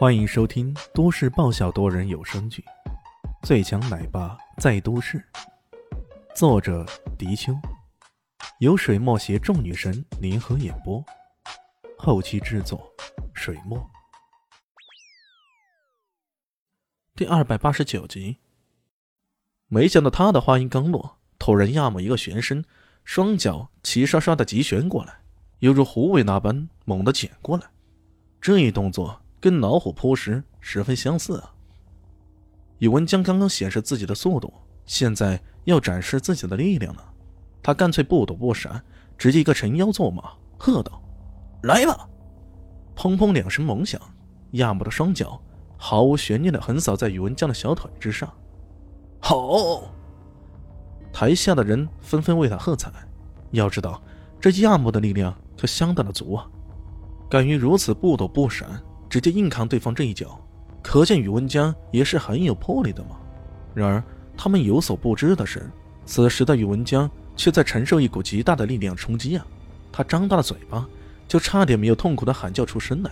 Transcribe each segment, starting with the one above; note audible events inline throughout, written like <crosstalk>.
欢迎收听都市爆笑多人有声剧《最强奶爸在都市》，作者：迪秋，由水墨携众女神联合演播，后期制作：水墨。第二百八十九集。没想到他的话音刚落，突然亚木一个旋身，双脚齐刷刷的急旋过来，犹如狐尾那般猛地剪过来。这一动作。跟老虎扑食十分相似啊！宇文江刚刚显示自己的速度，现在要展示自己的力量了。他干脆不躲不闪，直接一个沉腰坐马，喝道：“来吧！”砰砰两声猛响，亚木的双脚毫无悬念的横扫在宇文江的小腿之上。好！台下的人纷纷为他喝彩。要知道，这亚木的力量可相当的足啊，敢于如此不躲不闪。直接硬扛对方这一脚，可见宇文江也是很有魄力的嘛。然而他们有所不知的是，此时的宇文江却在承受一股极大的力量冲击啊！他张大了嘴巴，就差点没有痛苦的喊叫出声来。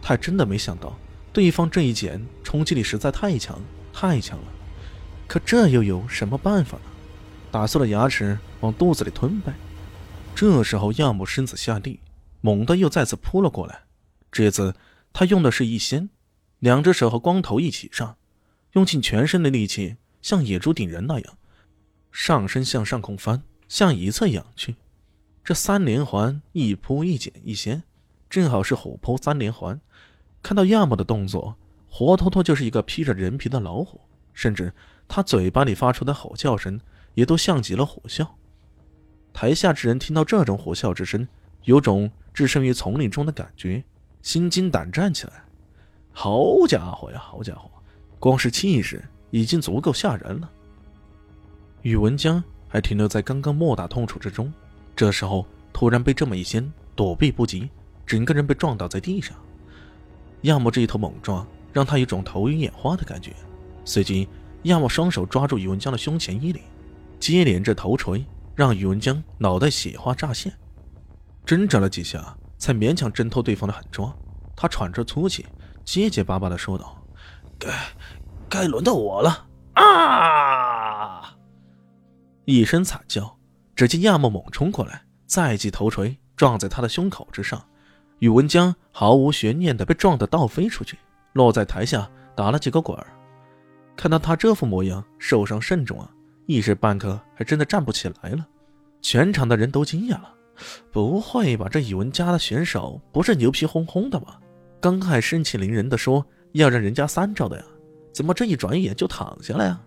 他真的没想到，对方这一剪冲击力实在太强，太强了。可这又有什么办法呢？打碎了牙齿往肚子里吞呗。这时候亚木身子下地，猛地又再次扑了过来，这次。他用的是一仙，两只手和光头一起上，用尽全身的力气，像野猪顶人那样，上身向上空翻，向一侧仰去。这三连环一扑一剪一掀，正好是虎扑三连环。看到亚木的动作，活脱脱就是一个披着人皮的老虎，甚至他嘴巴里发出的吼叫声，也都像极了虎啸。台下之人听到这种虎啸之声，有种置身于丛林中的感觉。心惊胆战起来，好家伙呀，好家伙，光是气势已经足够吓人了。宇文江还停留在刚刚莫大痛楚之中，这时候突然被这么一掀，躲避不及，整个人被撞倒在地上。亚木这一头猛撞，让他有种头晕眼花的感觉。随即，亚木双手抓住宇文江的胸前衣领，接连着头锤，让宇文江脑袋血花乍现，挣扎了几下。才勉强挣脱对方的狠抓，他喘着粗气，结结巴巴的说道：“该，该轮到我了！”啊！一声惨叫，只见亚木猛冲过来，再记头锤撞在他的胸口之上，宇文江毫无悬念的被撞得倒飞出去，落在台下打了几个滚儿。看到他这副模样，受伤甚重啊，一时半刻还真的站不起来了。全场的人都惊讶了。不会吧？这宇文家的选手不是牛皮哄哄的吗？刚还盛气凌人的说要让人家三招的呀，怎么这一转眼就躺下了呀？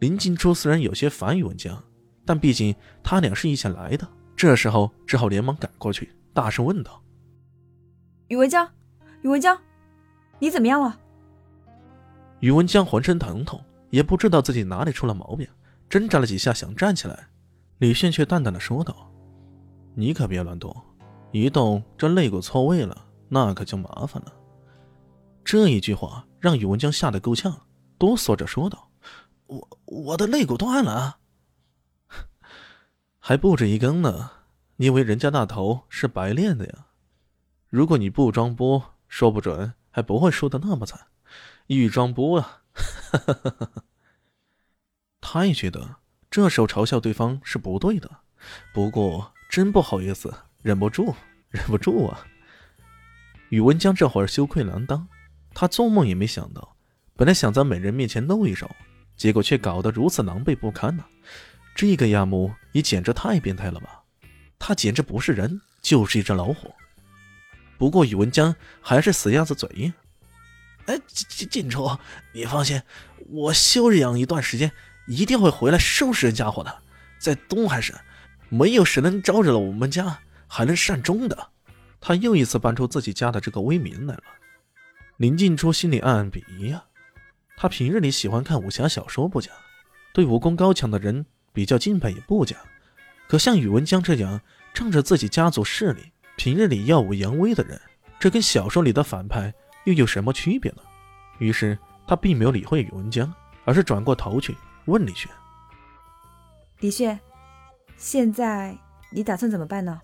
林静初虽然有些烦宇文江，但毕竟他俩是一起来的，这时候只好连忙赶过去，大声问道：“宇文江，宇文江，你怎么样了？”宇文江浑身疼痛，也不知道自己哪里出了毛病，挣扎了几下想站起来，李炫却淡淡的说道。你可别乱动，一动这肋骨错位了，那可就麻烦了。这一句话让宇文江吓得够呛，哆嗦着说道：“我我的肋骨断了，<laughs> 还不止一根呢。你以为人家那头是白练的呀？如果你不装波，说不准还不会输得那么惨。一装波啊！” <laughs> 他也觉得这时候嘲笑对方是不对的，不过。真不好意思，忍不住，忍不住啊！宇文江这会儿羞愧难当，他做梦也没想到，本来想在美人面前露一手，结果却搞得如此狼狈不堪呢。这个亚木也简直太变态了吧！他简直不是人，就是一只老虎。不过宇文江还是死鸭子嘴硬。哎，进进进初，你放心，我休养一段时间，一定会回来收拾人家伙的，在东海省。没有谁能招惹了我们家，还能善终的。他又一次搬出自己家的这个威名来了。林静初心里暗暗鄙夷呀。他平日里喜欢看武侠小说不假，对武功高强的人比较敬佩也不假。可像宇文江这样仗着自己家族势力，平日里耀武扬威的人，这跟小说里的反派又有什么区别呢？于是他并没有理会宇文江，而是转过头去问李轩：“李轩。”现在你打算怎么办呢？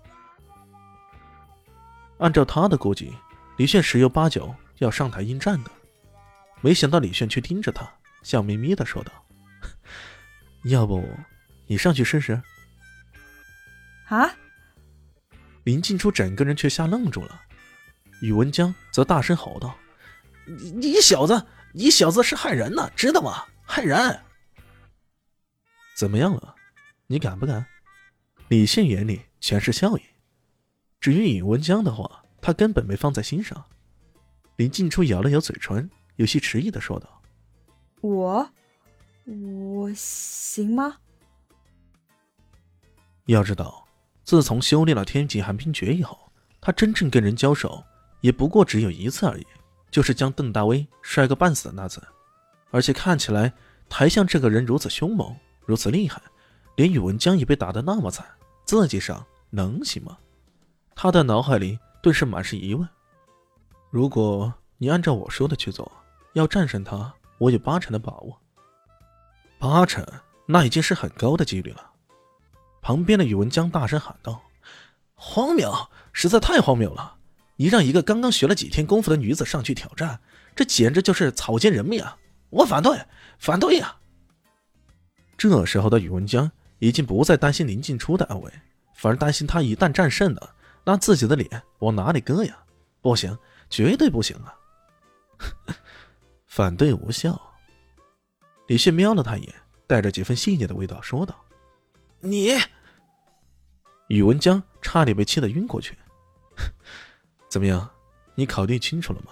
按照他的估计，李炫十有八九要上台应战的。没想到李炫却盯着他，笑眯眯的说道：“ <laughs> 要不你上去试试？”啊！林静初整个人却吓愣住了。宇文江则大声吼道：“你你小子，你小子是害人呢，知道吗？害人！怎么样了？你敢不敢？”李现眼里全是笑意。至于宇文江的话，他根本没放在心上。林静初咬了咬嘴唇，有些迟疑的说道：“我，我行吗？”要知道，自从修炼了天级寒冰诀以后，他真正跟人交手。也不过只有一次而已，就是将邓大威摔个半死的那次。而且看起来台下这个人如此凶猛，如此厉害，连宇文江也被打得那么惨，自己上能行吗？他的脑海里顿时满是疑问。如果你按照我说的去做，要战胜他，我有八成的把握。八成，那已经是很高的几率了。旁边的宇文江大声喊道：“荒谬，实在太荒谬了！”你让一个刚刚学了几天功夫的女子上去挑战，这简直就是草菅人命啊！我反对，反对呀！这时候的宇文江已经不再担心林静初的安危，反而担心他一旦战胜了，那自己的脸往哪里搁呀？不行，绝对不行啊！<laughs> 反对无效。李炫瞄了他一眼，带着几分戏谑的味道说道：“你……”宇文江差点被气得晕过去。<laughs> 怎么样？你考虑清楚了吗？